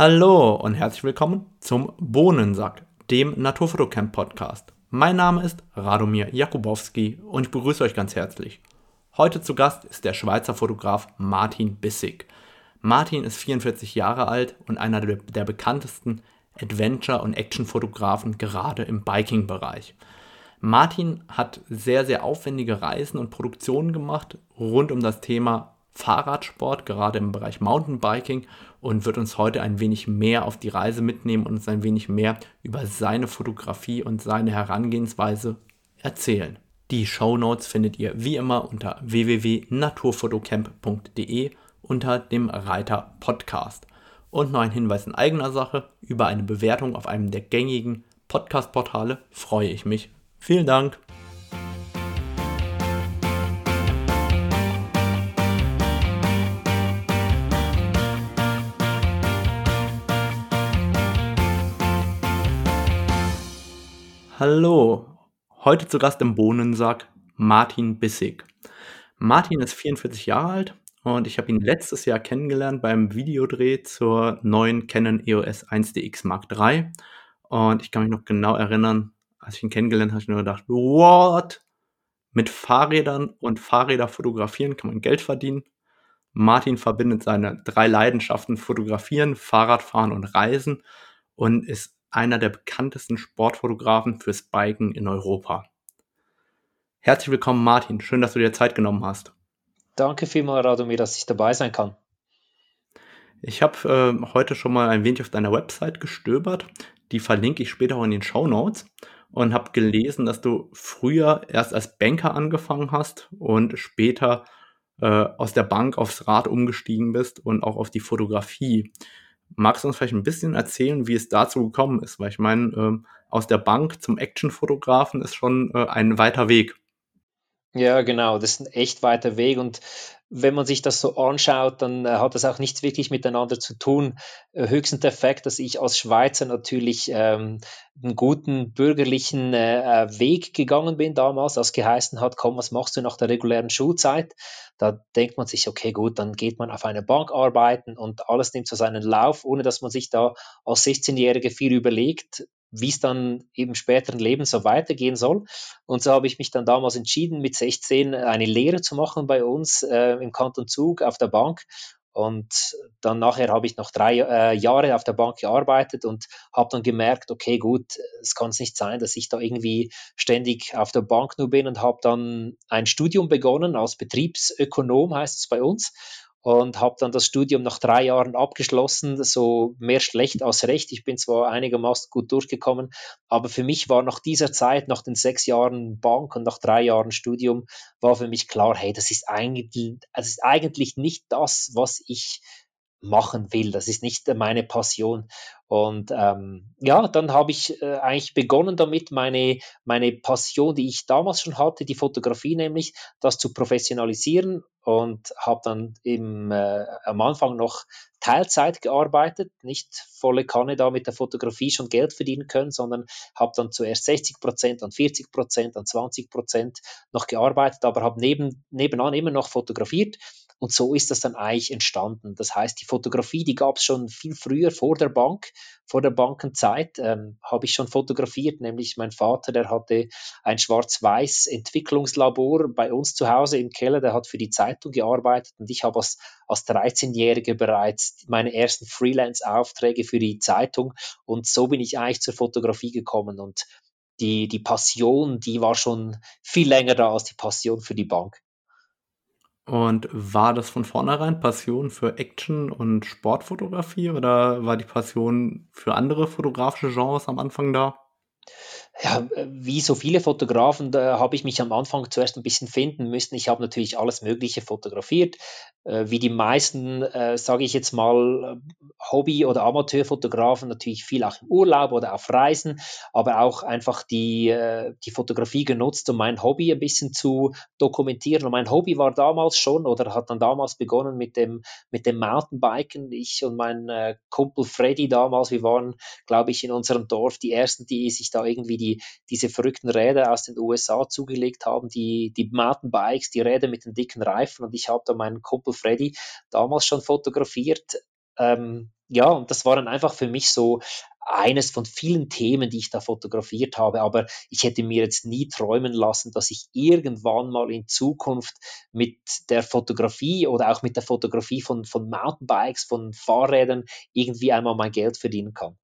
Hallo und herzlich willkommen zum Bohnensack, dem Naturfotocamp Podcast. Mein Name ist Radomir Jakubowski und ich begrüße euch ganz herzlich. Heute zu Gast ist der Schweizer Fotograf Martin Bissig. Martin ist 44 Jahre alt und einer der, der bekanntesten Adventure- und Action-Fotografen gerade im Biking-Bereich. Martin hat sehr, sehr aufwendige Reisen und Produktionen gemacht rund um das Thema Fahrradsport, gerade im Bereich Mountainbiking und wird uns heute ein wenig mehr auf die Reise mitnehmen und uns ein wenig mehr über seine Fotografie und seine Herangehensweise erzählen. Die Show Notes findet ihr wie immer unter www.naturfotocamp.de unter dem Reiter Podcast. Und noch ein Hinweis in eigener Sache, über eine Bewertung auf einem der gängigen Podcast-Portale freue ich mich. Vielen Dank! Hallo, heute zu Gast im Bohnensack Martin Bissig. Martin ist 44 Jahre alt und ich habe ihn letztes Jahr kennengelernt beim Videodreh zur neuen Canon EOS 1DX Mark III. Und ich kann mich noch genau erinnern, als ich ihn kennengelernt habe, habe ich nur gedacht, what? Mit Fahrrädern und Fahrräder fotografieren kann man Geld verdienen. Martin verbindet seine drei Leidenschaften Fotografieren, Fahrradfahren und Reisen und ist einer der bekanntesten Sportfotografen fürs Biken in Europa. Herzlich willkommen, Martin. Schön, dass du dir Zeit genommen hast. Danke vielmals, Radomir, dass ich dabei sein kann. Ich habe äh, heute schon mal ein wenig auf deiner Website gestöbert. Die verlinke ich später auch in den Show Notes und habe gelesen, dass du früher erst als Banker angefangen hast und später äh, aus der Bank aufs Rad umgestiegen bist und auch auf die Fotografie. Magst du uns vielleicht ein bisschen erzählen, wie es dazu gekommen ist? Weil ich meine, ähm, aus der Bank zum Actionfotografen ist schon äh, ein weiter Weg. Ja, genau, das ist ein echt weiter Weg und wenn man sich das so anschaut, dann äh, hat das auch nichts wirklich miteinander zu tun. Äh, höchstens der Fakt, dass ich als Schweizer natürlich ähm, einen guten bürgerlichen äh, äh, Weg gegangen bin damals, das geheißen hat, komm, was machst du nach der regulären Schulzeit? Da denkt man sich, okay, gut, dann geht man auf eine Bank arbeiten und alles nimmt so seinen Lauf, ohne dass man sich da als 16-Jährige viel überlegt, wie es dann im späteren Leben so weitergehen soll. Und so habe ich mich dann damals entschieden, mit 16 eine Lehre zu machen bei uns äh, im Kanton Zug auf der Bank. Und dann nachher habe ich noch drei äh, Jahre auf der Bank gearbeitet und habe dann gemerkt, okay, gut, es kann es nicht sein, dass ich da irgendwie ständig auf der Bank nur bin und habe dann ein Studium begonnen als Betriebsökonom, heißt es bei uns und habe dann das Studium nach drei Jahren abgeschlossen, so mehr schlecht als recht. Ich bin zwar einigermaßen gut durchgekommen, aber für mich war nach dieser Zeit, nach den sechs Jahren Bank und nach drei Jahren Studium, war für mich klar, hey, das ist eigentlich, das ist eigentlich nicht das, was ich machen will. Das ist nicht meine Passion. Und ähm, ja, dann habe ich äh, eigentlich begonnen damit, meine, meine Passion, die ich damals schon hatte, die Fotografie nämlich, das zu professionalisieren und habe dann im, äh, am Anfang noch Teilzeit gearbeitet, nicht volle Kanne da mit der Fotografie schon Geld verdienen können, sondern habe dann zuerst 60 Prozent, dann 40 Prozent, dann 20 Prozent noch gearbeitet, aber habe neben, nebenan immer noch fotografiert und so ist das dann eigentlich entstanden. Das heißt, die Fotografie, die gab es schon viel früher vor der Bank, vor der Bankenzeit, ähm, habe ich schon fotografiert. Nämlich mein Vater, der hatte ein schwarz-weiß Entwicklungslabor bei uns zu Hause im Keller, der hat für die Zeitung gearbeitet und ich habe als, als 13-Jährige bereits meine ersten Freelance-Aufträge für die Zeitung und so bin ich eigentlich zur Fotografie gekommen und die, die Passion, die war schon viel länger da als die Passion für die Bank. Und war das von vornherein Passion für Action und Sportfotografie oder war die Passion für andere fotografische Genres am Anfang da? Ja, wie so viele Fotografen, da habe ich mich am Anfang zuerst ein bisschen finden müssen. Ich habe natürlich alles Mögliche fotografiert, äh, wie die meisten, äh, sage ich jetzt mal, Hobby- oder Amateurfotografen, natürlich viel auch im Urlaub oder auf Reisen, aber auch einfach die, äh, die Fotografie genutzt, um mein Hobby ein bisschen zu dokumentieren. Und mein Hobby war damals schon oder hat dann damals begonnen mit dem, mit dem Mountainbiken. Ich und mein äh, Kumpel Freddy damals, wir waren, glaube ich, in unserem Dorf die ersten, die sich da irgendwie die diese verrückten Räder aus den USA zugelegt haben, die, die Mountainbikes, die Räder mit den dicken Reifen. Und ich habe da meinen Kumpel Freddy damals schon fotografiert ähm, ja, und das war dann einfach für mich so eines von vielen Themen, die ich da fotografiert habe. Aber ich hätte mir jetzt nie träumen lassen, dass ich irgendwann mal in Zukunft mit der Fotografie oder auch mit der Fotografie von, von Mountainbikes, von Fahrrädern irgendwie einmal mein Geld verdienen kann.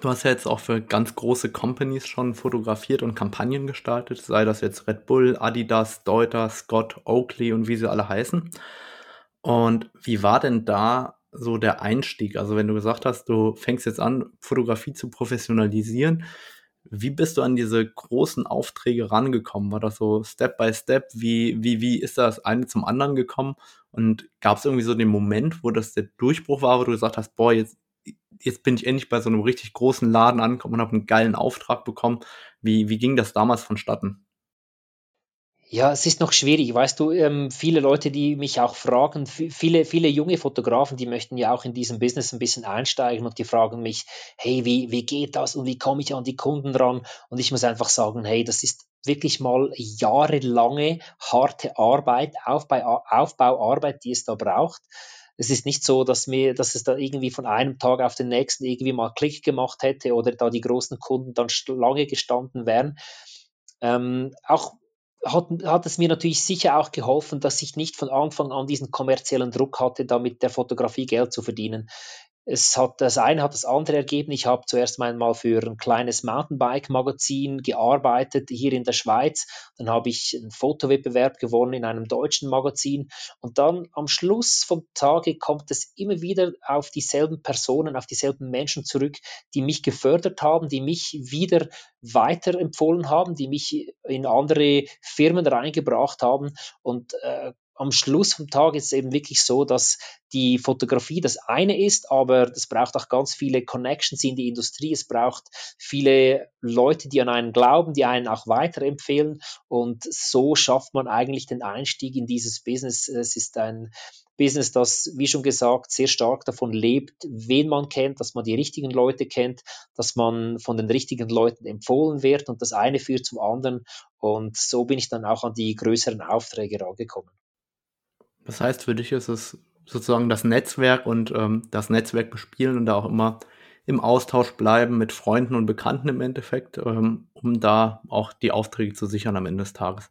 Du hast ja jetzt auch für ganz große Companies schon fotografiert und Kampagnen gestaltet, sei das jetzt Red Bull, Adidas, Deuter, Scott, Oakley und wie sie alle heißen. Und wie war denn da so der Einstieg? Also wenn du gesagt hast, du fängst jetzt an, Fotografie zu professionalisieren, wie bist du an diese großen Aufträge rangekommen? War das so Step by Step? Wie, wie, wie ist das eine zum anderen gekommen? Und gab es irgendwie so den Moment, wo das der Durchbruch war, wo du gesagt hast, boah, jetzt, jetzt bin ich endlich bei so einem richtig großen Laden angekommen und habe einen geilen Auftrag bekommen. Wie, wie ging das damals vonstatten? Ja, es ist noch schwierig, weißt du, ähm, viele Leute, die mich auch fragen, viele, viele junge Fotografen, die möchten ja auch in diesem Business ein bisschen einsteigen und die fragen mich, hey, wie, wie geht das und wie komme ich an die Kunden ran? Und ich muss einfach sagen, hey, das ist wirklich mal jahrelange harte Arbeit, Aufbau, Aufbauarbeit, die es da braucht. Es ist nicht so, dass mir, dass es da irgendwie von einem Tag auf den nächsten irgendwie mal Klick gemacht hätte oder da die großen Kunden dann lange gestanden wären. Ähm, auch hat, hat es mir natürlich sicher auch geholfen, dass ich nicht von Anfang an diesen kommerziellen Druck hatte, da mit der Fotografie Geld zu verdienen es hat das eine hat das andere ergeben. Ich habe zuerst einmal für ein kleines Mountainbike-Magazin gearbeitet hier in der Schweiz. Dann habe ich einen Fotowettbewerb gewonnen in einem deutschen Magazin. Und dann am Schluss vom Tage kommt es immer wieder auf dieselben Personen, auf dieselben Menschen zurück, die mich gefördert haben, die mich wieder weiterempfohlen haben, die mich in andere Firmen reingebracht haben. Und äh, am Schluss vom Tag ist es eben wirklich so, dass die Fotografie das eine ist, aber es braucht auch ganz viele Connections in die Industrie. Es braucht viele Leute, die an einen glauben, die einen auch weiterempfehlen. Und so schafft man eigentlich den Einstieg in dieses Business. Es ist ein Business, das, wie schon gesagt, sehr stark davon lebt, wen man kennt, dass man die richtigen Leute kennt, dass man von den richtigen Leuten empfohlen wird und das eine führt zum anderen. Und so bin ich dann auch an die größeren Aufträge rangekommen. Das heißt, für dich ist es sozusagen das Netzwerk und ähm, das Netzwerk bespielen und da auch immer im Austausch bleiben mit Freunden und Bekannten im Endeffekt, ähm, um da auch die Aufträge zu sichern am Ende des Tages.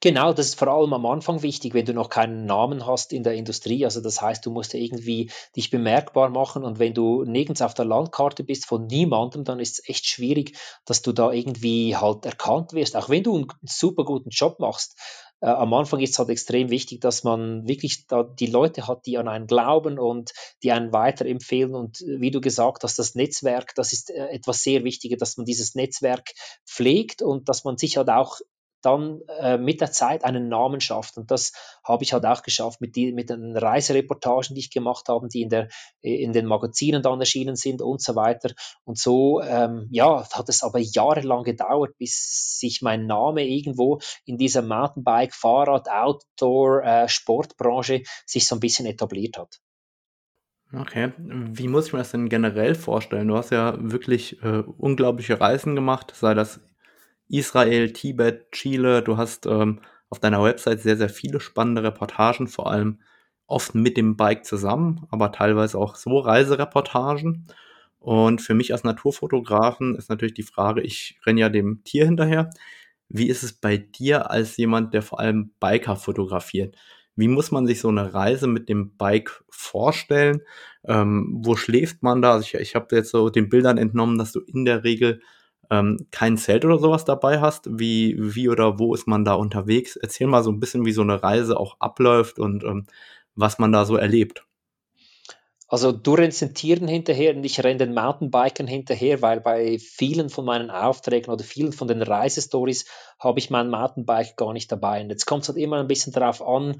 Genau, das ist vor allem am Anfang wichtig, wenn du noch keinen Namen hast in der Industrie. Also das heißt, du musst irgendwie dich bemerkbar machen und wenn du nirgends auf der Landkarte bist von niemandem, dann ist es echt schwierig, dass du da irgendwie halt erkannt wirst. Auch wenn du einen super guten Job machst, äh, am Anfang ist es halt extrem wichtig, dass man wirklich da die Leute hat, die an einen glauben und die einen weiterempfehlen. Und wie du gesagt hast, das Netzwerk, das ist äh, etwas sehr Wichtiges, dass man dieses Netzwerk pflegt und dass man sich halt auch dann äh, mit der Zeit einen Namen schafft. Und das habe ich halt auch geschafft mit, die, mit den Reisereportagen, die ich gemacht habe, die in, der, in den Magazinen dann erschienen sind und so weiter. Und so ähm, ja, hat es aber jahrelang gedauert, bis sich mein Name irgendwo in dieser Mountainbike, Fahrrad, Outdoor, äh, Sportbranche sich so ein bisschen etabliert hat. Okay, wie muss ich mir das denn generell vorstellen? Du hast ja wirklich äh, unglaubliche Reisen gemacht, sei das Israel, Tibet, Chile. Du hast ähm, auf deiner Website sehr, sehr viele spannende Reportagen, vor allem oft mit dem Bike zusammen, aber teilweise auch so Reisereportagen. Und für mich als Naturfotografen ist natürlich die Frage, ich renne ja dem Tier hinterher. Wie ist es bei dir als jemand, der vor allem Biker fotografiert? Wie muss man sich so eine Reise mit dem Bike vorstellen? Ähm, wo schläft man da? Also ich, ich habe jetzt so den Bildern entnommen, dass du in der Regel ähm, kein Zelt oder sowas dabei hast, wie, wie oder wo ist man da unterwegs? Erzähl mal so ein bisschen, wie so eine Reise auch abläuft und ähm, was man da so erlebt. Also du rennst den Tieren hinterher und ich renne den Mountainbikern hinterher, weil bei vielen von meinen Aufträgen oder vielen von den Reisestories habe ich mein Mountainbike gar nicht dabei. Und jetzt kommt es halt immer ein bisschen darauf an,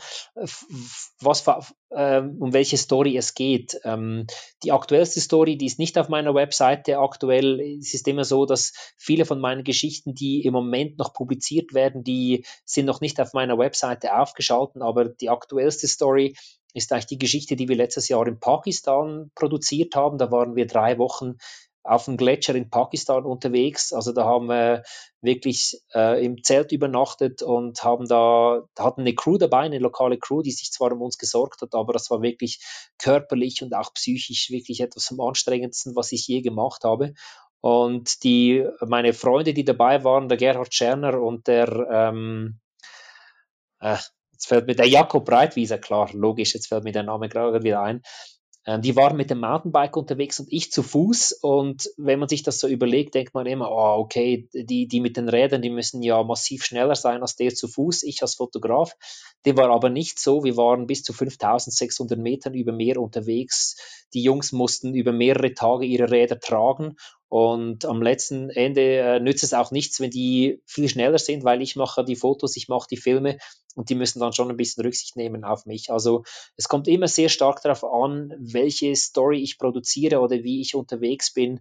was, äh, um welche Story es geht. Ähm, die aktuellste Story, die ist nicht auf meiner Webseite aktuell. Es ist immer so, dass viele von meinen Geschichten, die im Moment noch publiziert werden, die sind noch nicht auf meiner Webseite aufgeschaltet, aber die aktuellste Story ist eigentlich die Geschichte, die wir letztes Jahr in Pakistan produziert haben. Da waren wir drei Wochen auf dem Gletscher in Pakistan unterwegs. Also da haben wir wirklich äh, im Zelt übernachtet und haben da, hatten eine Crew dabei, eine lokale Crew, die sich zwar um uns gesorgt hat, aber das war wirklich körperlich und auch psychisch wirklich etwas vom anstrengendsten, was ich je gemacht habe. Und die, meine Freunde, die dabei waren, der Gerhard Scherner und der, ähm, äh, jetzt fällt mir der Jakob Breitwieser, klar, logisch, jetzt fällt mir der Name gerade wieder ein, ähm, die waren mit dem Mountainbike unterwegs und ich zu Fuß. Und wenn man sich das so überlegt, denkt man immer, oh, okay, die, die mit den Rädern, die müssen ja massiv schneller sein als der zu Fuß. Ich als Fotograf. Dem war aber nicht so. Wir waren bis zu 5600 Metern über Meer unterwegs. Die Jungs mussten über mehrere Tage ihre Räder tragen und am letzten Ende äh, nützt es auch nichts, wenn die viel schneller sind, weil ich mache die Fotos, ich mache die Filme und die müssen dann schon ein bisschen Rücksicht nehmen auf mich. Also es kommt immer sehr stark darauf an, welche Story ich produziere oder wie ich unterwegs bin.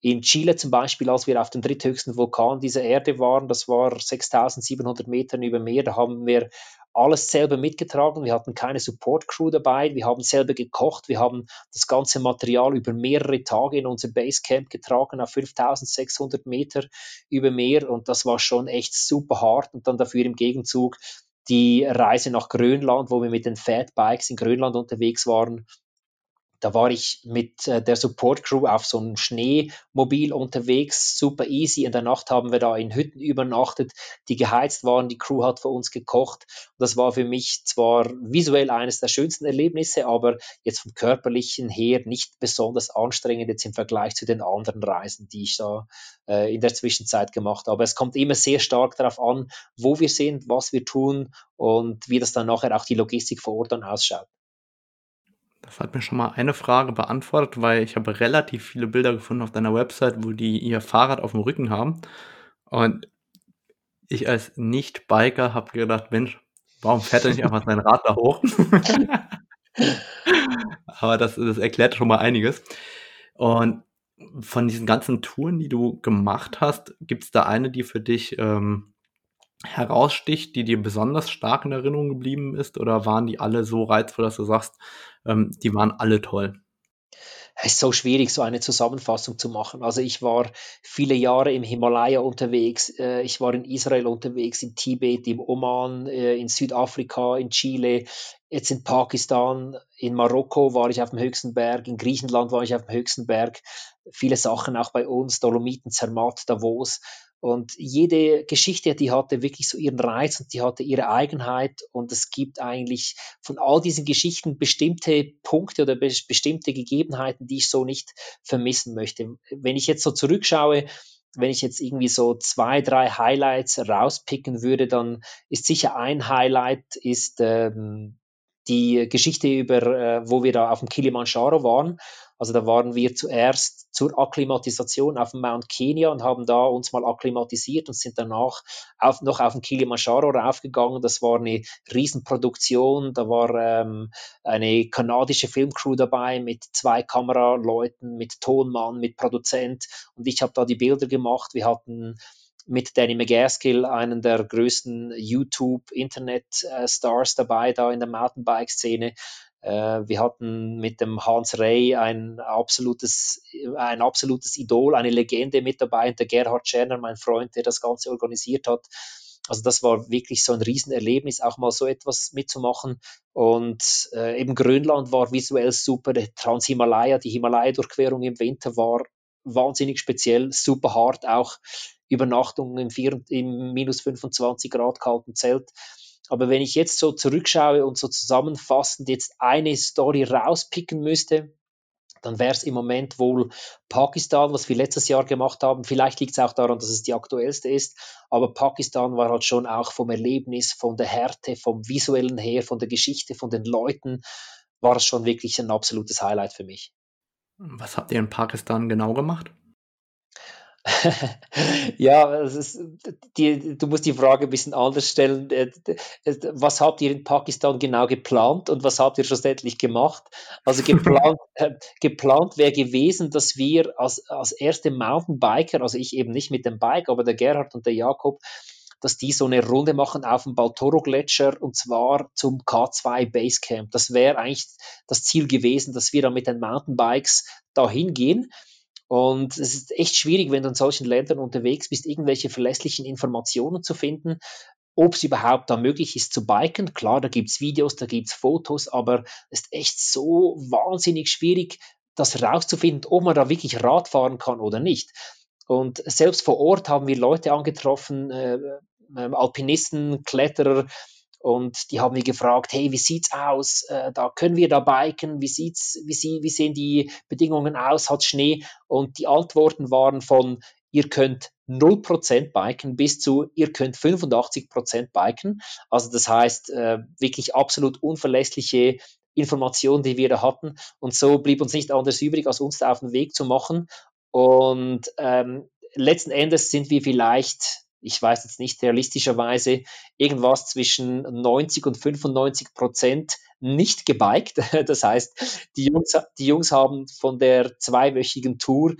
In Chile zum Beispiel, als wir auf dem dritthöchsten Vulkan dieser Erde waren, das war 6700 Metern über Meer, da haben wir alles selber mitgetragen. Wir hatten keine Support-Crew dabei. Wir haben selber gekocht. Wir haben das ganze Material über mehrere Tage in unser Basecamp getragen, auf 5600 Meter über Meer. Und das war schon echt super hart. Und dann dafür im Gegenzug die Reise nach Grönland, wo wir mit den Fat Bikes in Grönland unterwegs waren. Da war ich mit äh, der Support Crew auf so einem Schneemobil unterwegs, super easy. In der Nacht haben wir da in Hütten übernachtet, die geheizt waren. Die Crew hat für uns gekocht. Das war für mich zwar visuell eines der schönsten Erlebnisse, aber jetzt vom körperlichen her nicht besonders anstrengend jetzt im Vergleich zu den anderen Reisen, die ich da äh, in der Zwischenzeit gemacht habe. Es kommt immer sehr stark darauf an, wo wir sind, was wir tun und wie das dann nachher auch die Logistik vor Ort dann ausschaut. Das hat mir schon mal eine Frage beantwortet, weil ich habe relativ viele Bilder gefunden auf deiner Website, wo die ihr Fahrrad auf dem Rücken haben. Und ich als Nicht-Biker habe gedacht, Mensch, warum fährt er nicht einfach sein Rad da hoch? Aber das, das erklärt schon mal einiges. Und von diesen ganzen Touren, die du gemacht hast, gibt es da eine, die für dich ähm, heraussticht, die dir besonders stark in Erinnerung geblieben ist? Oder waren die alle so reizvoll, dass du sagst, ähm, die waren alle toll? Es ist so schwierig, so eine Zusammenfassung zu machen. Also ich war viele Jahre im Himalaya unterwegs, äh, ich war in Israel unterwegs, in Tibet, im Oman, äh, in Südafrika, in Chile, jetzt in Pakistan, in Marokko war ich auf dem höchsten Berg, in Griechenland war ich auf dem höchsten Berg, viele Sachen auch bei uns, Dolomiten, Zermatt, Davos. Und jede Geschichte, die hatte wirklich so ihren Reiz und die hatte ihre Eigenheit. Und es gibt eigentlich von all diesen Geschichten bestimmte Punkte oder be bestimmte Gegebenheiten, die ich so nicht vermissen möchte. Wenn ich jetzt so zurückschaue, wenn ich jetzt irgendwie so zwei, drei Highlights rauspicken würde, dann ist sicher ein Highlight ist ähm, die Geschichte über, äh, wo wir da auf dem Kilimanjaro waren. Also da waren wir zuerst zur Akklimatisation auf dem Mount Kenya und haben da uns mal akklimatisiert und sind danach auf, noch auf den Kilimanjaro raufgegangen. Das war eine Riesenproduktion. Da war ähm, eine kanadische Filmcrew dabei mit zwei Kameraleuten, mit Tonmann, mit Produzent und ich habe da die Bilder gemacht. Wir hatten mit Danny McGaskill, einen der größten YouTube-Internet-Stars dabei da in der Mountainbike-Szene. Äh, wir hatten mit dem Hans Rey ein absolutes, ein absolutes Idol, eine Legende mit dabei, und der Gerhard Scherner, mein Freund, der das Ganze organisiert hat. Also das war wirklich so ein Riesenerlebnis, auch mal so etwas mitzumachen. Und äh, eben Grönland war visuell super, Transhimalaya, die Himalaya-Durchquerung im Winter war wahnsinnig speziell, super hart, auch Übernachtungen im, vier, im minus 25 Grad kalten Zelt. Aber wenn ich jetzt so zurückschaue und so zusammenfassend jetzt eine Story rauspicken müsste, dann wäre es im Moment wohl Pakistan, was wir letztes Jahr gemacht haben. Vielleicht liegt es auch daran, dass es die aktuellste ist, aber Pakistan war halt schon auch vom Erlebnis, von der Härte, vom visuellen her, von der Geschichte, von den Leuten, war es schon wirklich ein absolutes Highlight für mich. Was habt ihr in Pakistan genau gemacht? ja, ist, die, du musst die Frage ein bisschen anders stellen. Äh, was habt ihr in Pakistan genau geplant und was habt ihr schlussendlich gemacht? Also geplant, äh, geplant wäre gewesen, dass wir als, als erste Mountainbiker, also ich eben nicht mit dem Bike, aber der Gerhard und der Jakob, dass die so eine Runde machen auf dem Baltoro-Gletscher und zwar zum K2 Basecamp. Das wäre eigentlich das Ziel gewesen, dass wir dann mit den Mountainbikes da hingehen Und es ist echt schwierig, wenn du in solchen Ländern unterwegs bist, irgendwelche verlässlichen Informationen zu finden, ob es überhaupt da möglich ist zu biken. Klar, da gibt's Videos, da gibt's Fotos, aber es ist echt so wahnsinnig schwierig, das herauszufinden, ob man da wirklich Rad fahren kann oder nicht. Und selbst vor Ort haben wir Leute angetroffen, äh, äh, Alpinisten, Kletterer, und die haben mich gefragt, hey, wie sieht's aus? Äh, da können wir da biken? Wie sieht's, wie, sie, wie sehen die Bedingungen aus? Hat Schnee? Und die Antworten waren von, ihr könnt 0% biken bis zu, ihr könnt 85% biken. Also das heißt, äh, wirklich absolut unverlässliche Informationen, die wir da hatten. Und so blieb uns nicht anders übrig, als uns da auf den Weg zu machen. Und ähm, letzten Endes sind wir vielleicht, ich weiß jetzt nicht realistischerweise, irgendwas zwischen 90 und 95 Prozent nicht gebiked. Das heißt, die Jungs, die Jungs haben von der zweiwöchigen Tour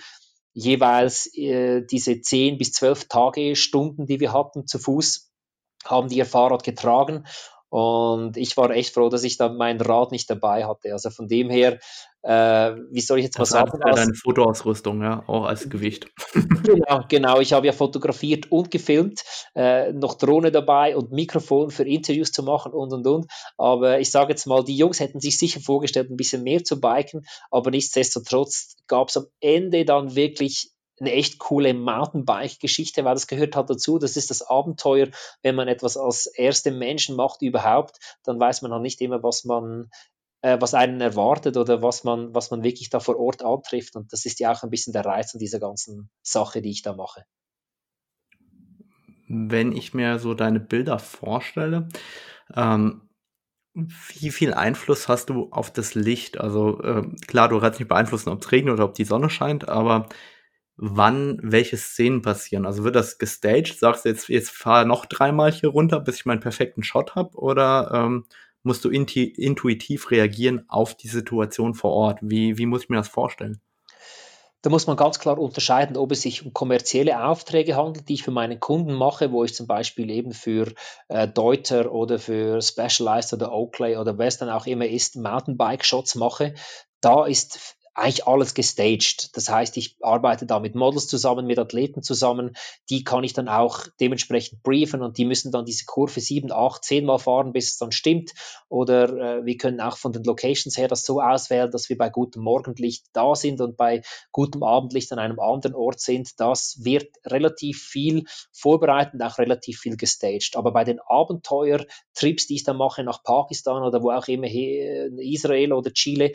jeweils äh, diese 10 bis 12 Tage, Stunden, die wir hatten zu Fuß, haben die ihr Fahrrad getragen und ich war echt froh, dass ich da mein Rad nicht dabei hatte. Also von dem her, äh, wie soll ich jetzt das mal sagen? Ja deine Fotoausrüstung, ja, auch als Gewicht. Genau, genau. Ich habe ja fotografiert und gefilmt, äh, noch Drohne dabei und Mikrofon für Interviews zu machen und und und. Aber ich sage jetzt mal, die Jungs hätten sich sicher vorgestellt, ein bisschen mehr zu biken, aber nichtsdestotrotz gab es am Ende dann wirklich eine echt coole Mountainbike-Geschichte, weil das gehört halt dazu. Das ist das Abenteuer, wenn man etwas als erste Menschen macht überhaupt, dann weiß man halt nicht immer, was man, äh, was einen erwartet oder was man, was man wirklich da vor Ort antrifft. Und das ist ja auch ein bisschen der Reiz an dieser ganzen Sache, die ich da mache. Wenn ich mir so deine Bilder vorstelle, ähm, wie viel Einfluss hast du auf das Licht? Also äh, klar, du kannst nicht beeinflussen, ob es regnet oder ob die Sonne scheint, aber wann welche Szenen passieren. Also wird das gestaged? Sagst du jetzt, jetzt fahr noch dreimal hier runter, bis ich meinen perfekten Shot habe? Oder ähm, musst du intuitiv reagieren auf die Situation vor Ort? Wie, wie muss ich mir das vorstellen? Da muss man ganz klar unterscheiden, ob es sich um kommerzielle Aufträge handelt, die ich für meine Kunden mache, wo ich zum Beispiel eben für äh, Deuter oder für Specialized oder Oakley oder es dann auch immer ist, Mountainbike-Shots mache. Da ist eigentlich alles gestaged. Das heißt, ich arbeite da mit Models zusammen, mit Athleten zusammen. Die kann ich dann auch dementsprechend briefen und die müssen dann diese Kurve sieben, acht, zehn Mal fahren, bis es dann stimmt. Oder äh, wir können auch von den Locations her das so auswählen, dass wir bei gutem Morgenlicht da sind und bei gutem Abendlicht an einem anderen Ort sind. Das wird relativ viel vorbereitet und auch relativ viel gestaged. Aber bei den Abenteuertrips, die ich dann mache nach Pakistan oder wo auch immer, Israel oder Chile,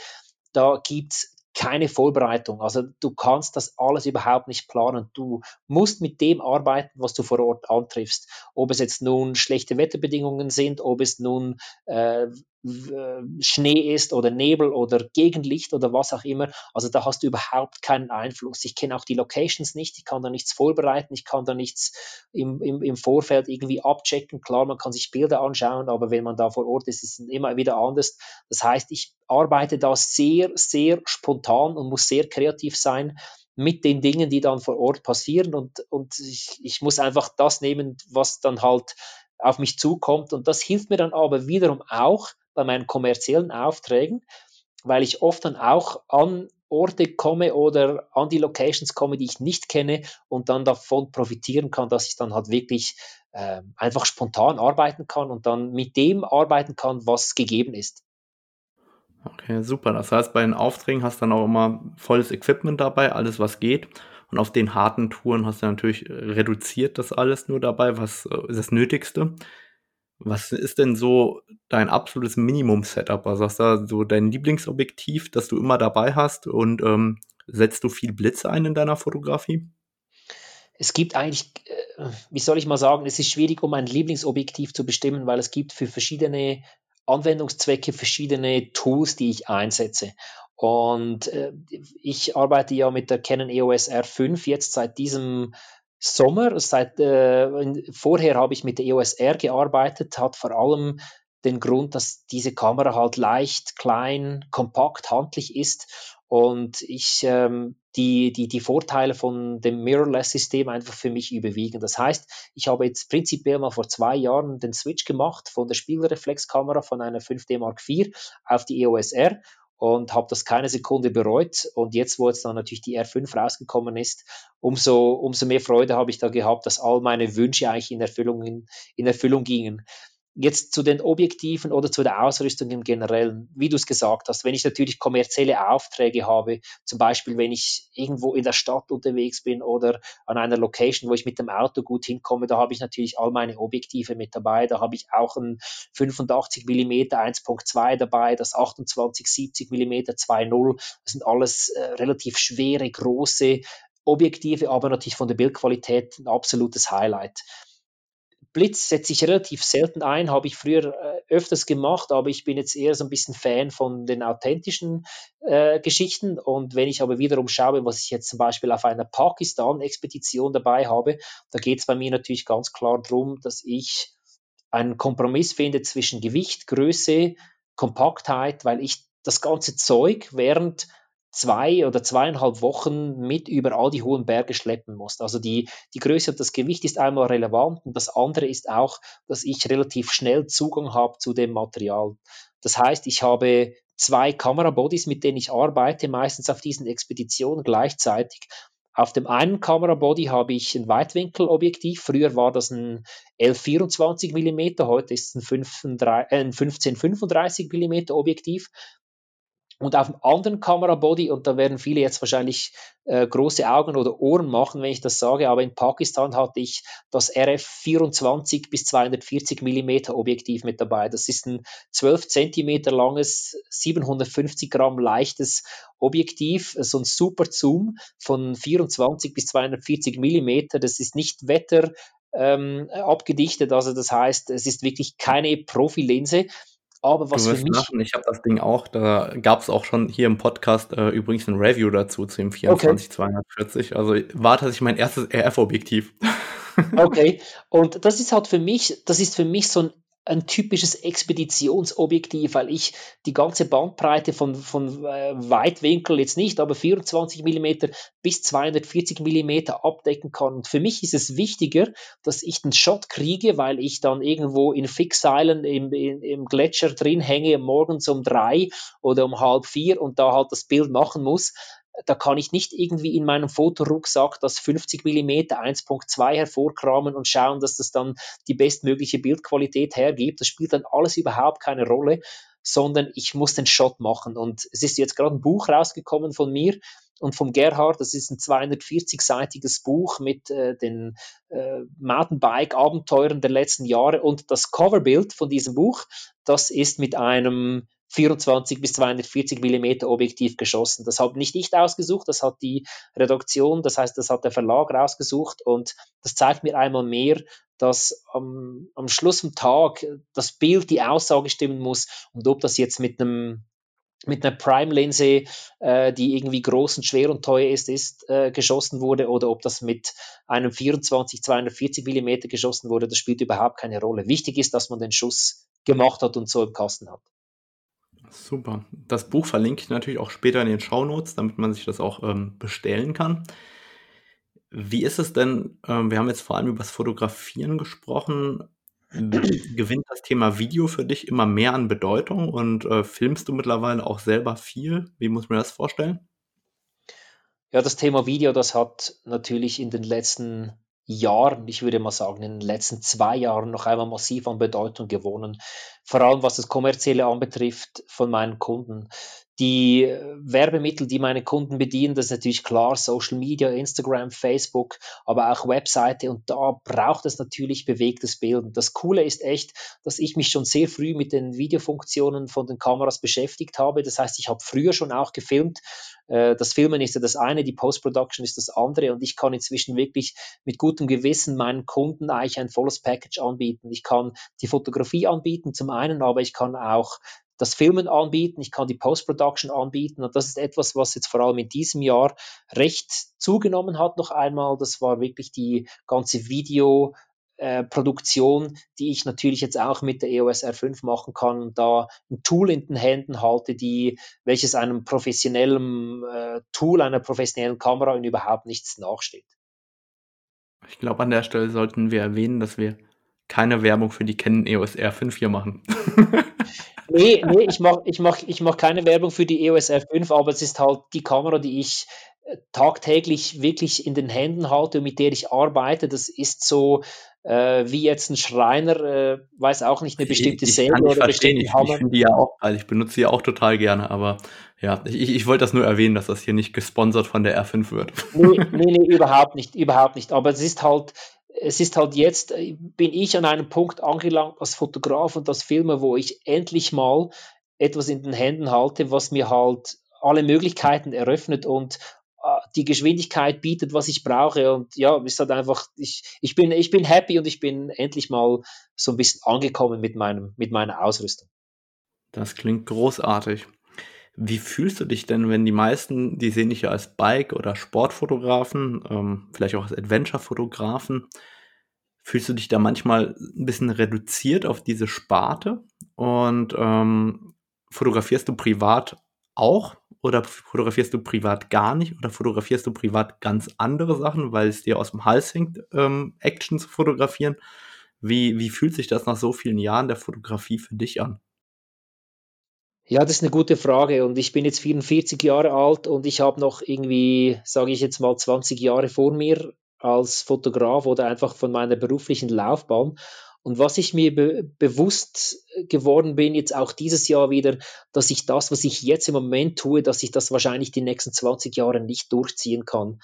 da gibt's keine Vorbereitung. Also du kannst das alles überhaupt nicht planen. Du musst mit dem arbeiten, was du vor Ort antriffst. Ob es jetzt nun schlechte Wetterbedingungen sind, ob es nun äh, Schnee ist oder Nebel oder Gegenlicht oder was auch immer. Also da hast du überhaupt keinen Einfluss. Ich kenne auch die Locations nicht, ich kann da nichts vorbereiten, ich kann da nichts im, im, im Vorfeld irgendwie abchecken. Klar, man kann sich Bilder anschauen, aber wenn man da vor Ort ist, ist es immer wieder anders. Das heißt, ich arbeite da sehr, sehr spontan und muss sehr kreativ sein mit den Dingen, die dann vor Ort passieren und, und ich, ich muss einfach das nehmen, was dann halt auf mich zukommt und das hilft mir dann aber wiederum auch, bei meinen kommerziellen Aufträgen, weil ich oft dann auch an Orte komme oder an die Locations komme, die ich nicht kenne und dann davon profitieren kann, dass ich dann halt wirklich äh, einfach spontan arbeiten kann und dann mit dem arbeiten kann, was gegeben ist. Okay, super. Das heißt, bei den Aufträgen hast du dann auch immer volles Equipment dabei, alles was geht. Und auf den harten Touren hast du natürlich reduziert das alles nur dabei, was äh, ist das Nötigste. Was ist denn so dein absolutes Minimum-Setup? Also hast du so dein Lieblingsobjektiv, das du immer dabei hast und ähm, setzt du viel Blitz ein in deiner Fotografie? Es gibt eigentlich, äh, wie soll ich mal sagen, es ist schwierig, um ein Lieblingsobjektiv zu bestimmen, weil es gibt für verschiedene Anwendungszwecke verschiedene Tools, die ich einsetze. Und äh, ich arbeite ja mit der Canon EOS R5 jetzt seit diesem Sommer. Seit, äh, vorher habe ich mit der EOS R gearbeitet, hat vor allem den Grund, dass diese Kamera halt leicht, klein, kompakt, handlich ist und ich ähm, die, die, die Vorteile von dem Mirrorless-System einfach für mich überwiegen. Das heißt, ich habe jetzt prinzipiell mal vor zwei Jahren den Switch gemacht von der Spiegelreflexkamera von einer 5D Mark IV auf die EOS R und habe das keine Sekunde bereut. Und jetzt, wo jetzt dann natürlich die R5 rausgekommen ist, umso, umso mehr Freude habe ich da gehabt, dass all meine Wünsche eigentlich in Erfüllung, in, in Erfüllung gingen. Jetzt zu den Objektiven oder zu der Ausrüstung im Generellen. Wie du es gesagt hast, wenn ich natürlich kommerzielle Aufträge habe, zum Beispiel wenn ich irgendwo in der Stadt unterwegs bin oder an einer Location, wo ich mit dem Auto gut hinkomme, da habe ich natürlich all meine Objektive mit dabei. Da habe ich auch ein 85 mm 1.2 dabei, das 28 70 mm 2.0. Das sind alles äh, relativ schwere, große Objektive, aber natürlich von der Bildqualität ein absolutes Highlight. Blitz setze ich relativ selten ein, habe ich früher äh, öfters gemacht, aber ich bin jetzt eher so ein bisschen Fan von den authentischen äh, Geschichten. Und wenn ich aber wiederum schaue, was ich jetzt zum Beispiel auf einer Pakistan-Expedition dabei habe, da geht es bei mir natürlich ganz klar darum, dass ich einen Kompromiss finde zwischen Gewicht, Größe, Kompaktheit, weil ich das ganze Zeug während zwei oder zweieinhalb Wochen mit über all die hohen Berge schleppen musst. Also die, die Größe und das Gewicht ist einmal relevant und das andere ist auch, dass ich relativ schnell Zugang habe zu dem Material. Das heißt, ich habe zwei Kamerabodies, mit denen ich arbeite, meistens auf diesen Expeditionen gleichzeitig. Auf dem einen Kamerabody habe ich ein Weitwinkelobjektiv. Früher war das ein 1124 mm, heute ist es ein, äh, ein 1535 mm Objektiv. Und auf dem anderen Kamerabody, und da werden viele jetzt wahrscheinlich äh, große Augen oder Ohren machen, wenn ich das sage, aber in Pakistan hatte ich das RF 24 bis 240 mm Objektiv mit dabei. Das ist ein 12 cm langes, 750 Gramm leichtes Objektiv, so ein Super Zoom von 24 bis 240 mm. Das ist nicht Wetter ähm, abgedichtet, also das heißt, es ist wirklich keine Profilinse aber was du wirst für mich. Lachen. Ich habe das Ding auch, da gab es auch schon hier im Podcast äh, übrigens ein Review dazu zu dem 24240. Okay. Also war tatsächlich mein erstes RF-Objektiv. okay, und das ist halt für mich, das ist für mich so ein ein typisches Expeditionsobjektiv, weil ich die ganze Bandbreite von, von äh, Weitwinkel jetzt nicht, aber 24 mm bis 240 mm abdecken kann. Und für mich ist es wichtiger, dass ich den Shot kriege, weil ich dann irgendwo in Fixseilen im, im, im Gletscher drin hänge, morgens um drei oder um halb vier und da halt das Bild machen muss, da kann ich nicht irgendwie in meinem Fotorucksack das 50 mm 1.2 hervorkramen und schauen, dass das dann die bestmögliche Bildqualität hergibt. Das spielt dann alles überhaupt keine Rolle, sondern ich muss den Shot machen. Und es ist jetzt gerade ein Buch rausgekommen von mir und vom Gerhard. Das ist ein 240-seitiges Buch mit äh, den äh, Mountainbike-Abenteuern der letzten Jahre. Und das Coverbild von diesem Buch, das ist mit einem 24 bis 240 Millimeter Objektiv geschossen. Das habe nicht ich ausgesucht, das hat die Redaktion, das heißt, das hat der Verlag rausgesucht und das zeigt mir einmal mehr, dass am, am Schluss vom Tag das Bild die Aussage stimmen muss und ob das jetzt mit einem mit einer Prime-Linse, äh, die irgendwie groß und schwer und teuer ist, ist äh, geschossen wurde oder ob das mit einem 24 240 Millimeter geschossen wurde, das spielt überhaupt keine Rolle. Wichtig ist, dass man den Schuss gemacht hat und so im Kasten hat. Super. Das Buch verlinke ich natürlich auch später in den Shownotes, damit man sich das auch ähm, bestellen kann. Wie ist es denn, ähm, wir haben jetzt vor allem über das Fotografieren gesprochen, gewinnt das Thema Video für dich immer mehr an Bedeutung und äh, filmst du mittlerweile auch selber viel? Wie muss man das vorstellen? Ja, das Thema Video, das hat natürlich in den letzten Jahren, ich würde mal sagen, in den letzten zwei Jahren noch einmal massiv an Bedeutung gewonnen. Vor allem was das Kommerzielle anbetrifft von meinen Kunden. Die äh, Werbemittel, die meine Kunden bedienen, das ist natürlich klar, Social Media, Instagram, Facebook, aber auch Webseite und da braucht es natürlich bewegtes Bild. Das Coole ist echt, dass ich mich schon sehr früh mit den Videofunktionen von den Kameras beschäftigt habe. Das heißt, ich habe früher schon auch gefilmt. Äh, das Filmen ist ja das eine, die Post-Production ist das andere und ich kann inzwischen wirklich mit gutem Gewissen meinen Kunden eigentlich ein volles Package anbieten. Ich kann die Fotografie anbieten zum einen, aber ich kann auch das Filmen anbieten, ich kann die Post-Production anbieten und das ist etwas, was jetzt vor allem in diesem Jahr recht zugenommen hat noch einmal. Das war wirklich die ganze Video, äh, Produktion, die ich natürlich jetzt auch mit der EOS R5 machen kann und da ein Tool in den Händen halte, die, welches einem professionellen äh, Tool, einer professionellen Kamera in überhaupt nichts nachsteht. Ich glaube, an der Stelle sollten wir erwähnen, dass wir keine Werbung für die Canon EOS R5 hier machen. nee, nee, ich mache ich mach, ich mach keine Werbung für die EOS R5, aber es ist halt die Kamera, die ich äh, tagtäglich wirklich in den Händen halte und mit der ich arbeite. Das ist so äh, wie jetzt ein Schreiner, äh, weiß auch nicht, eine bestimmte ich, Säge oder verstehen. Ich, ich finde die ja auch, also ich benutze die auch total gerne, aber ja, ich, ich wollte das nur erwähnen, dass das hier nicht gesponsert von der R5 wird. Nee, nee, nee, überhaupt nicht, überhaupt nicht. Aber es ist halt, es ist halt jetzt, äh, bin ich an einem Punkt angelangt als Fotograf und als Filmer, wo ich endlich mal etwas in den Händen halte, was mir halt alle Möglichkeiten eröffnet und äh, die Geschwindigkeit bietet, was ich brauche. Und ja, ist halt einfach, ich, ich, bin, ich bin happy und ich bin endlich mal so ein bisschen angekommen mit, meinem, mit meiner Ausrüstung. Das klingt großartig. Wie fühlst du dich denn, wenn die meisten, die sehen dich ja als Bike- oder Sportfotografen, ähm, vielleicht auch als Adventure-Fotografen, fühlst du dich da manchmal ein bisschen reduziert auf diese Sparte und ähm, fotografierst du privat auch oder fotografierst du privat gar nicht oder fotografierst du privat ganz andere Sachen, weil es dir aus dem Hals hängt, ähm, Action zu fotografieren? Wie, wie fühlt sich das nach so vielen Jahren der Fotografie für dich an? Ja, das ist eine gute Frage und ich bin jetzt 44 Jahre alt und ich habe noch irgendwie, sage ich jetzt mal, 20 Jahre vor mir als Fotograf oder einfach von meiner beruflichen Laufbahn. Und was ich mir be bewusst geworden bin, jetzt auch dieses Jahr wieder, dass ich das, was ich jetzt im Moment tue, dass ich das wahrscheinlich die nächsten 20 Jahre nicht durchziehen kann.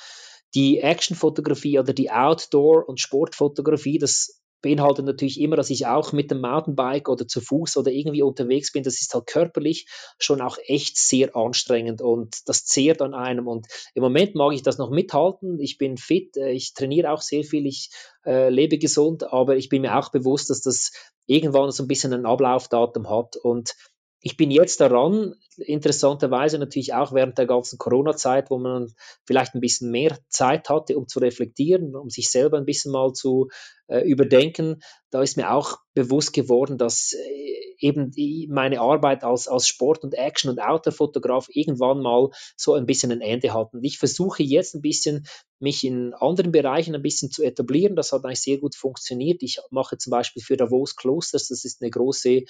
Die Actionfotografie oder die Outdoor- und Sportfotografie, das beinhaltet natürlich immer, dass ich auch mit dem Mountainbike oder zu Fuß oder irgendwie unterwegs bin. Das ist halt körperlich schon auch echt sehr anstrengend und das zehrt an einem. Und im Moment mag ich das noch mithalten. Ich bin fit, äh, ich trainiere auch sehr viel, ich äh, lebe gesund, aber ich bin mir auch bewusst, dass das irgendwann so ein bisschen ein Ablaufdatum hat. Und ich bin jetzt daran, interessanterweise natürlich auch während der ganzen Corona-Zeit, wo man vielleicht ein bisschen mehr Zeit hatte, um zu reflektieren, um sich selber ein bisschen mal zu äh, überdenken, da ist mir auch bewusst geworden, dass äh, eben meine Arbeit als, als Sport- und Action- und Outdoor-Fotograf irgendwann mal so ein bisschen ein Ende hat. Und ich versuche jetzt ein bisschen, mich in anderen Bereichen ein bisschen zu etablieren. Das hat eigentlich sehr gut funktioniert. Ich mache zum Beispiel für Davos Klosters, das ist eine große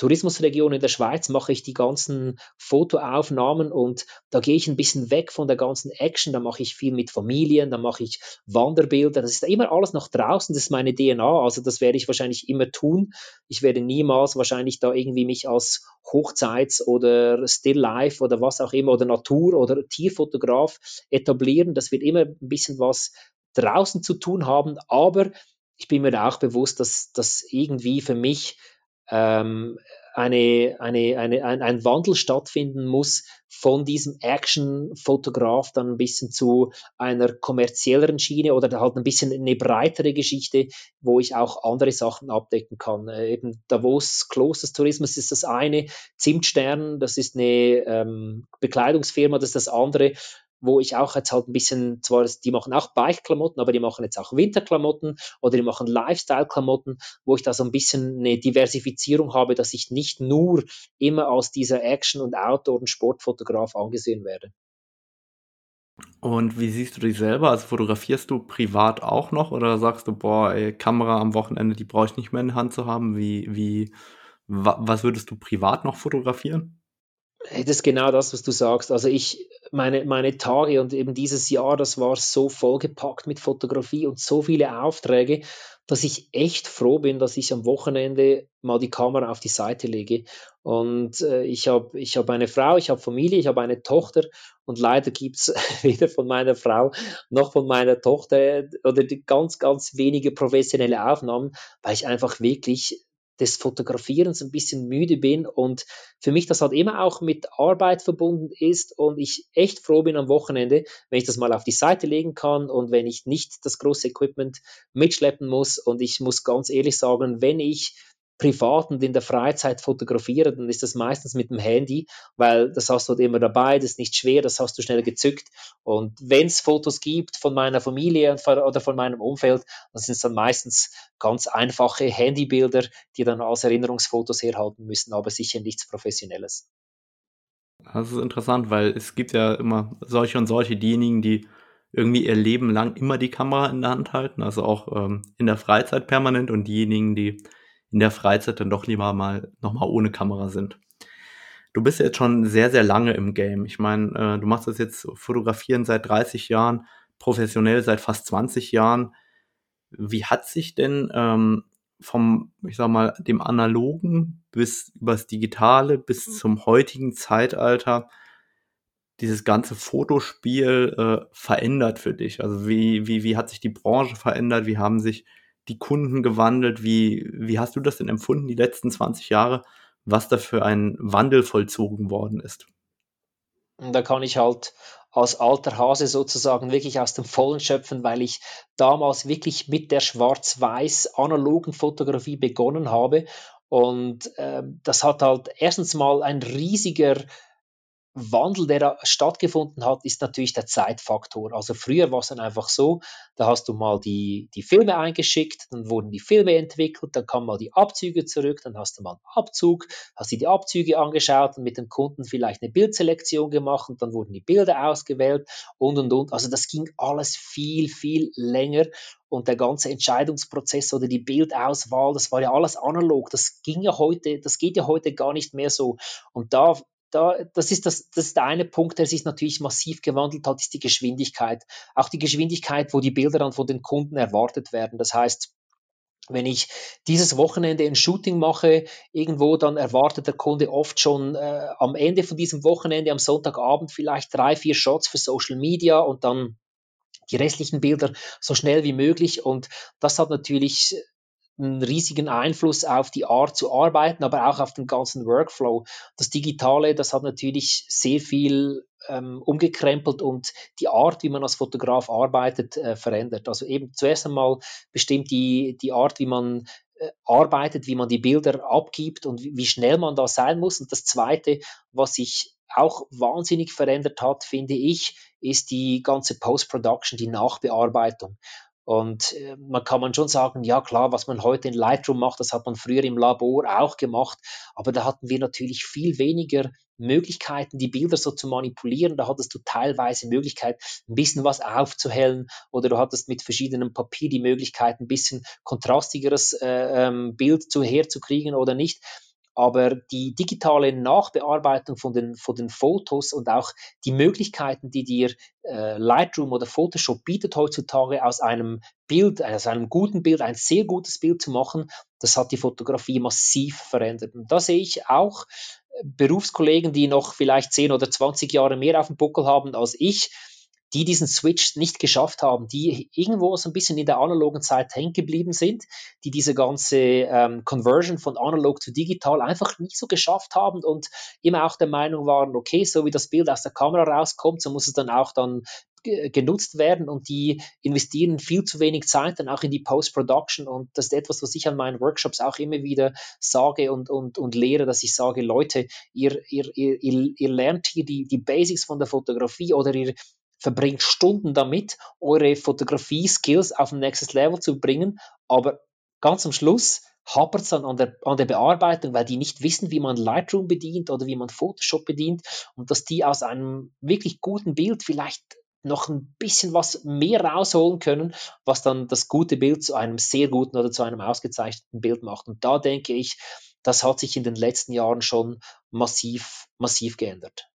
Tourismusregion in der Schweiz mache ich die ganzen Fotoaufnahmen und da gehe ich ein bisschen weg von der ganzen Action. Da mache ich viel mit Familien, da mache ich Wanderbilder. Das ist immer alles nach draußen. Das ist meine DNA. Also das werde ich wahrscheinlich immer tun. Ich werde niemals wahrscheinlich da irgendwie mich als Hochzeits- oder Still Life oder was auch immer oder Natur- oder Tierfotograf etablieren. Das wird immer ein bisschen was draußen zu tun haben. Aber ich bin mir auch bewusst, dass das irgendwie für mich ähm, eine, eine, eine, ein, ein Wandel stattfinden muss von diesem Action-Fotograf dann ein bisschen zu einer kommerzielleren Schiene oder halt ein bisschen eine breitere Geschichte, wo ich auch andere Sachen abdecken kann. Äh, eben Davos Klosters ist das eine, Zimtstern, das ist eine ähm, Bekleidungsfirma, das ist das andere wo ich auch jetzt halt ein bisschen, zwar, die machen auch Bike-Klamotten, aber die machen jetzt auch Winterklamotten oder die machen Lifestyle-Klamotten, wo ich da so ein bisschen eine Diversifizierung habe, dass ich nicht nur immer als dieser Action- und Outdoor- und Sportfotograf angesehen werde. Und wie siehst du dich selber? Also fotografierst du privat auch noch oder sagst du, boah, ey, Kamera am Wochenende, die brauche ich nicht mehr in der Hand zu haben? Wie, wie, wa was würdest du privat noch fotografieren? Das ist genau das, was du sagst. Also ich, meine, meine Tage und eben dieses Jahr, das war so vollgepackt mit Fotografie und so viele Aufträge, dass ich echt froh bin, dass ich am Wochenende mal die Kamera auf die Seite lege. Und äh, ich habe ich hab eine Frau, ich habe Familie, ich habe eine Tochter und leider gibt's weder von meiner Frau noch von meiner Tochter oder die ganz, ganz wenige professionelle Aufnahmen, weil ich einfach wirklich des Fotografierens ein bisschen müde bin und für mich das halt immer auch mit Arbeit verbunden ist und ich echt froh bin am Wochenende, wenn ich das mal auf die Seite legen kann und wenn ich nicht das große Equipment mitschleppen muss und ich muss ganz ehrlich sagen, wenn ich privat und in der Freizeit fotografiere, dann ist das meistens mit dem Handy, weil das hast du halt immer dabei, das ist nicht schwer, das hast du schnell gezückt. Und wenn es Fotos gibt von meiner Familie oder von meinem Umfeld, dann sind es dann meistens ganz einfache Handybilder, die dann als Erinnerungsfotos herhalten müssen, aber sicher nichts Professionelles. Das ist interessant, weil es gibt ja immer solche und solche, diejenigen, die irgendwie ihr Leben lang immer die Kamera in der Hand halten, also auch ähm, in der Freizeit permanent und diejenigen, die in der Freizeit dann doch lieber mal nochmal ohne Kamera sind. Du bist jetzt schon sehr, sehr lange im Game. Ich meine, äh, du machst das jetzt fotografieren seit 30 Jahren, professionell seit fast 20 Jahren. Wie hat sich denn ähm, vom, ich sag mal, dem Analogen bis übers Digitale bis zum heutigen Zeitalter dieses ganze Fotospiel äh, verändert für dich? Also wie, wie, wie hat sich die Branche verändert? Wie haben sich die Kunden gewandelt? Wie, wie hast du das denn empfunden, die letzten 20 Jahre, was da für ein Wandel vollzogen worden ist? Da kann ich halt als alter Hase sozusagen wirklich aus dem Vollen schöpfen, weil ich damals wirklich mit der schwarz-weiß analogen Fotografie begonnen habe. Und äh, das hat halt erstens mal ein riesiger Wandel, der da stattgefunden hat, ist natürlich der Zeitfaktor. Also früher war es dann einfach so, da hast du mal die, die Filme eingeschickt, dann wurden die Filme entwickelt, dann kamen mal die Abzüge zurück, dann hast du mal einen Abzug, hast dir die Abzüge angeschaut und mit dem Kunden vielleicht eine Bildselektion gemacht und dann wurden die Bilder ausgewählt und und und. Also das ging alles viel, viel länger und der ganze Entscheidungsprozess oder die Bildauswahl, das war ja alles analog. Das ging ja heute, das geht ja heute gar nicht mehr so. Und da da, das, ist das, das ist der eine Punkt, der sich natürlich massiv gewandelt hat, ist die Geschwindigkeit. Auch die Geschwindigkeit, wo die Bilder dann von den Kunden erwartet werden. Das heißt, wenn ich dieses Wochenende ein Shooting mache, irgendwo, dann erwartet der Kunde oft schon äh, am Ende von diesem Wochenende, am Sonntagabend vielleicht drei, vier Shots für Social Media und dann die restlichen Bilder so schnell wie möglich. Und das hat natürlich einen riesigen Einfluss auf die Art zu arbeiten, aber auch auf den ganzen Workflow. Das Digitale, das hat natürlich sehr viel ähm, umgekrempelt und die Art, wie man als Fotograf arbeitet, äh, verändert. Also eben zuerst einmal bestimmt die, die Art, wie man äh, arbeitet, wie man die Bilder abgibt und wie, wie schnell man da sein muss. Und das Zweite, was sich auch wahnsinnig verändert hat, finde ich, ist die ganze Post-Production, die Nachbearbeitung. Und äh, man kann man schon sagen, ja klar, was man heute in Lightroom macht, das hat man früher im Labor auch gemacht, aber da hatten wir natürlich viel weniger Möglichkeiten, die Bilder so zu manipulieren. Da hattest du teilweise Möglichkeit, ein bisschen was aufzuhellen oder du hattest mit verschiedenem Papier die Möglichkeit, ein bisschen kontrastigeres äh, ähm, Bild zu herzukriegen oder nicht aber die digitale Nachbearbeitung von den, von den Fotos und auch die Möglichkeiten, die dir äh, Lightroom oder Photoshop bietet heutzutage, aus einem Bild, aus einem guten Bild ein sehr gutes Bild zu machen, das hat die Fotografie massiv verändert. Und da sehe ich auch äh, Berufskollegen, die noch vielleicht 10 oder 20 Jahre mehr auf dem Buckel haben als ich, die diesen Switch nicht geschafft haben, die irgendwo so ein bisschen in der analogen Zeit hängen geblieben sind, die diese ganze ähm, Conversion von analog zu digital einfach nicht so geschafft haben und immer auch der Meinung waren, okay, so wie das Bild aus der Kamera rauskommt, so muss es dann auch dann genutzt werden und die investieren viel zu wenig Zeit dann auch in die Post-Production und das ist etwas, was ich an meinen Workshops auch immer wieder sage und, und, und lehre, dass ich sage, Leute, ihr, ihr, ihr, ihr lernt hier die, die Basics von der Fotografie oder ihr, verbringt Stunden damit, eure Fotografie-Skills auf ein nächstes Level zu bringen, aber ganz am Schluss hapert es dann an der, an der Bearbeitung, weil die nicht wissen, wie man Lightroom bedient oder wie man Photoshop bedient und dass die aus einem wirklich guten Bild vielleicht noch ein bisschen was mehr rausholen können, was dann das gute Bild zu einem sehr guten oder zu einem ausgezeichneten Bild macht. Und da denke ich, das hat sich in den letzten Jahren schon massiv, massiv geändert.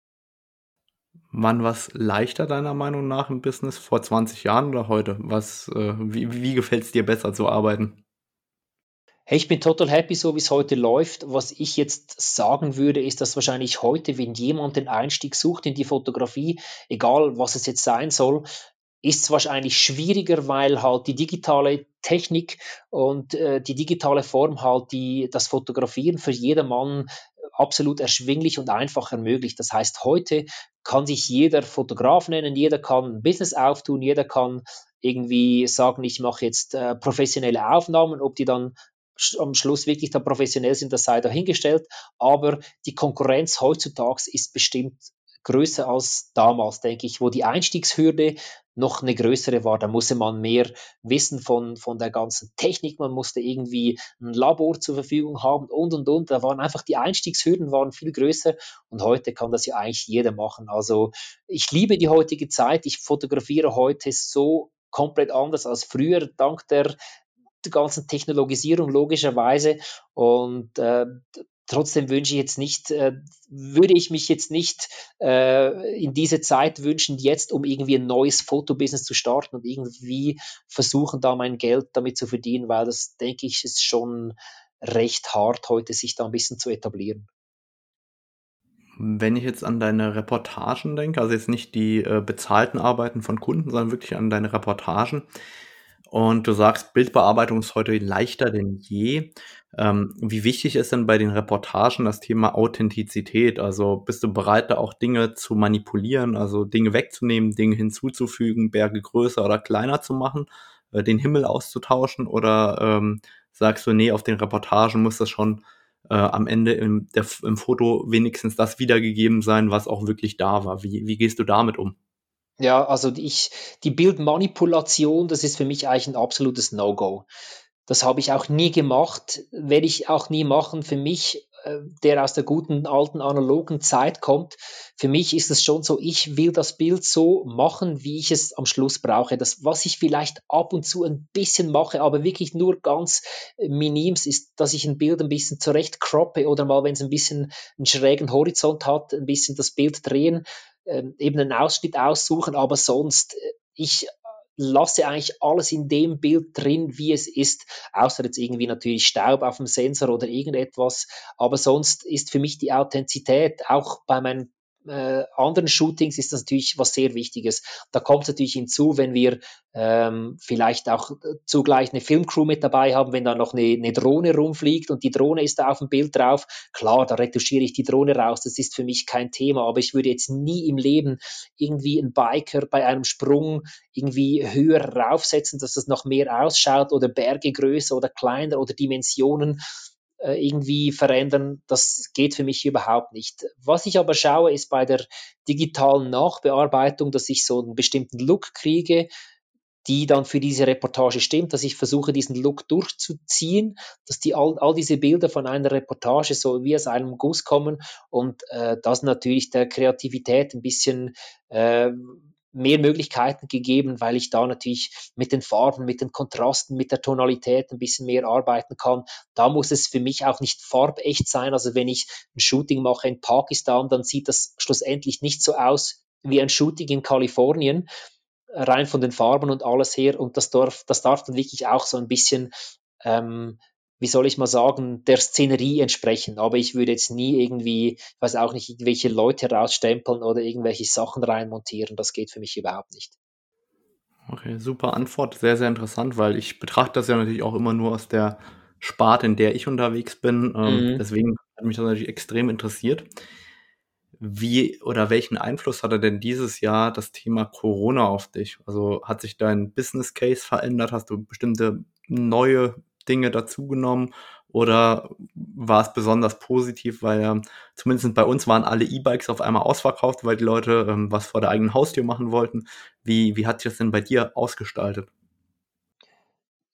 Wann was leichter deiner Meinung nach im Business? Vor 20 Jahren oder heute? Was, äh, wie wie gefällt es dir besser zu arbeiten? Hey, ich bin total happy, so wie es heute läuft. Was ich jetzt sagen würde, ist, dass wahrscheinlich heute, wenn jemand den Einstieg sucht in die Fotografie, egal was es jetzt sein soll, ist es wahrscheinlich schwieriger, weil halt die digitale Technik und äh, die digitale Form halt die, das Fotografieren für jedermann absolut erschwinglich und einfach ermöglicht. Das heißt, heute kann sich jeder Fotograf nennen, jeder kann ein Business auftun, jeder kann irgendwie sagen, ich mache jetzt äh, professionelle Aufnahmen, ob die dann am Schluss wirklich da professionell sind, das sei dahingestellt. Aber die Konkurrenz heutzutage ist bestimmt größer als damals, denke ich, wo die Einstiegshürde noch eine größere war. Da musste man mehr wissen von, von der ganzen Technik, man musste irgendwie ein Labor zur Verfügung haben und und und. Da waren einfach die Einstiegshürden waren viel größer und heute kann das ja eigentlich jeder machen. Also ich liebe die heutige Zeit. Ich fotografiere heute so komplett anders als früher, dank der, ganzen Technologisierung logischerweise. Und äh, trotzdem wünsche ich jetzt nicht, äh, würde ich mich jetzt nicht äh, in diese Zeit wünschen, jetzt um irgendwie ein neues Fotobusiness zu starten und irgendwie versuchen, da mein Geld damit zu verdienen, weil das, denke ich, ist schon recht hart heute, sich da ein bisschen zu etablieren. Wenn ich jetzt an deine Reportagen denke, also jetzt nicht die äh, bezahlten Arbeiten von Kunden, sondern wirklich an deine Reportagen, und du sagst, Bildbearbeitung ist heute leichter denn je. Ähm, wie wichtig ist denn bei den Reportagen das Thema Authentizität? Also bist du bereit, da auch Dinge zu manipulieren, also Dinge wegzunehmen, Dinge hinzuzufügen, Berge größer oder kleiner zu machen, äh, den Himmel auszutauschen? Oder ähm, sagst du, nee, auf den Reportagen muss das schon äh, am Ende im, der, im Foto wenigstens das wiedergegeben sein, was auch wirklich da war? Wie, wie gehst du damit um? Ja, also ich, die Bildmanipulation, das ist für mich eigentlich ein absolutes No-Go. Das habe ich auch nie gemacht, werde ich auch nie machen. Für mich, äh, der aus der guten alten analogen Zeit kommt, für mich ist es schon so, ich will das Bild so machen, wie ich es am Schluss brauche. Das, was ich vielleicht ab und zu ein bisschen mache, aber wirklich nur ganz minims, ist, dass ich ein Bild ein bisschen zurecht croppe oder mal, wenn es ein bisschen einen schrägen Horizont hat, ein bisschen das Bild drehen ähm, eben einen Ausschnitt aussuchen, aber sonst, äh, ich lasse eigentlich alles in dem Bild drin, wie es ist, außer jetzt irgendwie natürlich Staub auf dem Sensor oder irgendetwas. Aber sonst ist für mich die Authentizität auch bei meinen äh, anderen Shootings ist das natürlich was sehr Wichtiges. Da kommt es natürlich hinzu, wenn wir ähm, vielleicht auch zugleich eine Filmcrew mit dabei haben, wenn da noch eine, eine Drohne rumfliegt und die Drohne ist da auf dem Bild drauf. Klar, da retuschiere ich die Drohne raus, das ist für mich kein Thema, aber ich würde jetzt nie im Leben irgendwie einen Biker bei einem Sprung irgendwie höher raufsetzen, dass es noch mehr ausschaut oder Berge größer oder kleiner oder Dimensionen äh, irgendwie verändern, das geht für mich überhaupt nicht. Was ich aber schaue, ist bei der digitalen Nachbearbeitung, dass ich so einen bestimmten Look kriege, die dann für diese Reportage stimmt, dass ich versuche, diesen Look durchzuziehen, dass die all, all diese Bilder von einer Reportage so wie aus einem Guss kommen und äh, das natürlich der Kreativität ein bisschen äh, mehr Möglichkeiten gegeben, weil ich da natürlich mit den Farben, mit den Kontrasten, mit der Tonalität ein bisschen mehr arbeiten kann. Da muss es für mich auch nicht farbecht sein. Also wenn ich ein Shooting mache in Pakistan, dann sieht das schlussendlich nicht so aus wie ein Shooting in Kalifornien, rein von den Farben und alles her. Und das darf, das darf dann wirklich auch so ein bisschen ähm, wie soll ich mal sagen, der Szenerie entsprechen. Aber ich würde jetzt nie irgendwie, ich weiß auch nicht, irgendwelche Leute rausstempeln oder irgendwelche Sachen reinmontieren. Das geht für mich überhaupt nicht. Okay, super Antwort. Sehr, sehr interessant, weil ich betrachte das ja natürlich auch immer nur aus der Sparte, in der ich unterwegs bin. Ähm, mhm. Deswegen hat mich das natürlich extrem interessiert. Wie oder welchen Einfluss hatte denn dieses Jahr das Thema Corona auf dich? Also hat sich dein Business Case verändert? Hast du bestimmte neue Dinge dazugenommen oder war es besonders positiv, weil ähm, zumindest bei uns waren alle E-Bikes auf einmal ausverkauft, weil die Leute ähm, was vor der eigenen Haustür machen wollten. Wie, wie hat sich das denn bei dir ausgestaltet?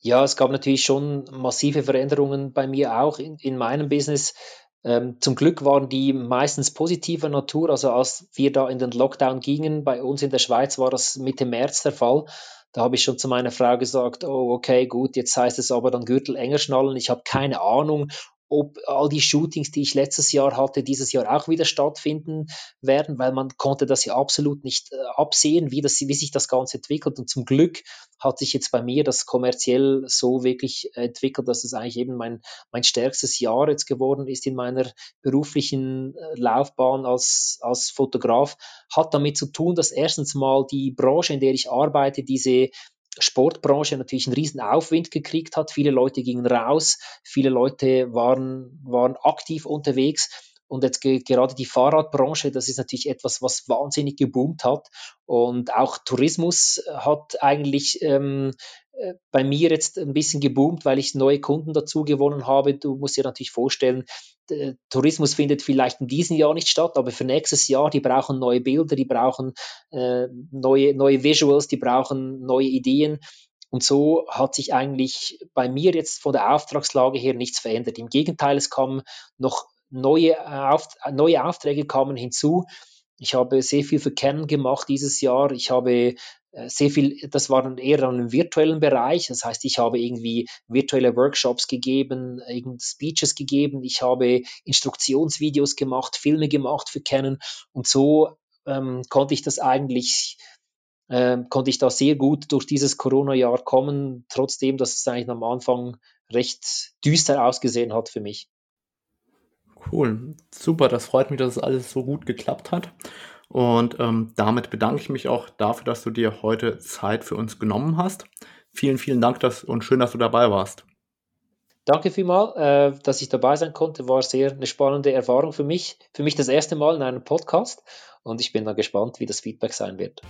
Ja, es gab natürlich schon massive Veränderungen bei mir auch in, in meinem Business. Ähm, zum Glück waren die meistens positiver Natur. Also als wir da in den Lockdown gingen, bei uns in der Schweiz war das Mitte März der Fall. Da habe ich schon zu meiner Frau gesagt, oh, okay, gut, jetzt heißt es aber dann Gürtel enger schnallen. Ich habe keine Ahnung, ob all die Shootings, die ich letztes Jahr hatte, dieses Jahr auch wieder stattfinden werden, weil man konnte das ja absolut nicht äh, absehen, wie, das, wie sich das Ganze entwickelt. Und zum Glück hat sich jetzt bei mir das kommerziell so wirklich entwickelt, dass es eigentlich eben mein, mein stärkstes Jahr jetzt geworden ist in meiner beruflichen äh, Laufbahn als, als Fotograf. Hat damit zu tun, dass erstens mal die Branche, in der ich arbeite, diese Sportbranche natürlich einen riesen Aufwind gekriegt hat. Viele Leute gingen raus, viele Leute waren, waren aktiv unterwegs Und jetzt gerade die Fahrradbranche, das ist natürlich etwas, was wahnsinnig geboomt hat. Und auch Tourismus hat eigentlich ähm, äh, bei mir jetzt ein bisschen geboomt, weil ich neue Kunden dazu gewonnen habe. Du musst dir natürlich vorstellen, Tourismus findet vielleicht in diesem Jahr nicht statt, aber für nächstes Jahr, die brauchen neue Bilder, die brauchen äh, neue, neue Visuals, die brauchen neue Ideen. Und so hat sich eigentlich bei mir jetzt von der Auftragslage her nichts verändert. Im Gegenteil, es kamen noch neue, äh, Auft neue Aufträge kamen hinzu. Ich habe sehr viel für Canon gemacht dieses Jahr. Ich habe äh, sehr viel, das war dann eher dann im virtuellen Bereich. Das heißt, ich habe irgendwie virtuelle Workshops gegeben, Speeches gegeben, ich habe Instruktionsvideos gemacht, Filme gemacht für Canon und so ähm, konnte ich das eigentlich äh, konnte ich da sehr gut durch dieses Corona-Jahr kommen, trotzdem, dass es eigentlich am Anfang recht düster ausgesehen hat für mich. Cool, super, das freut mich, dass es alles so gut geklappt hat. Und ähm, damit bedanke ich mich auch dafür, dass du dir heute Zeit für uns genommen hast. Vielen, vielen Dank dass, und schön, dass du dabei warst. Danke vielmals, äh, dass ich dabei sein konnte. War sehr eine spannende Erfahrung für mich. Für mich das erste Mal in einem Podcast und ich bin dann gespannt, wie das Feedback sein wird.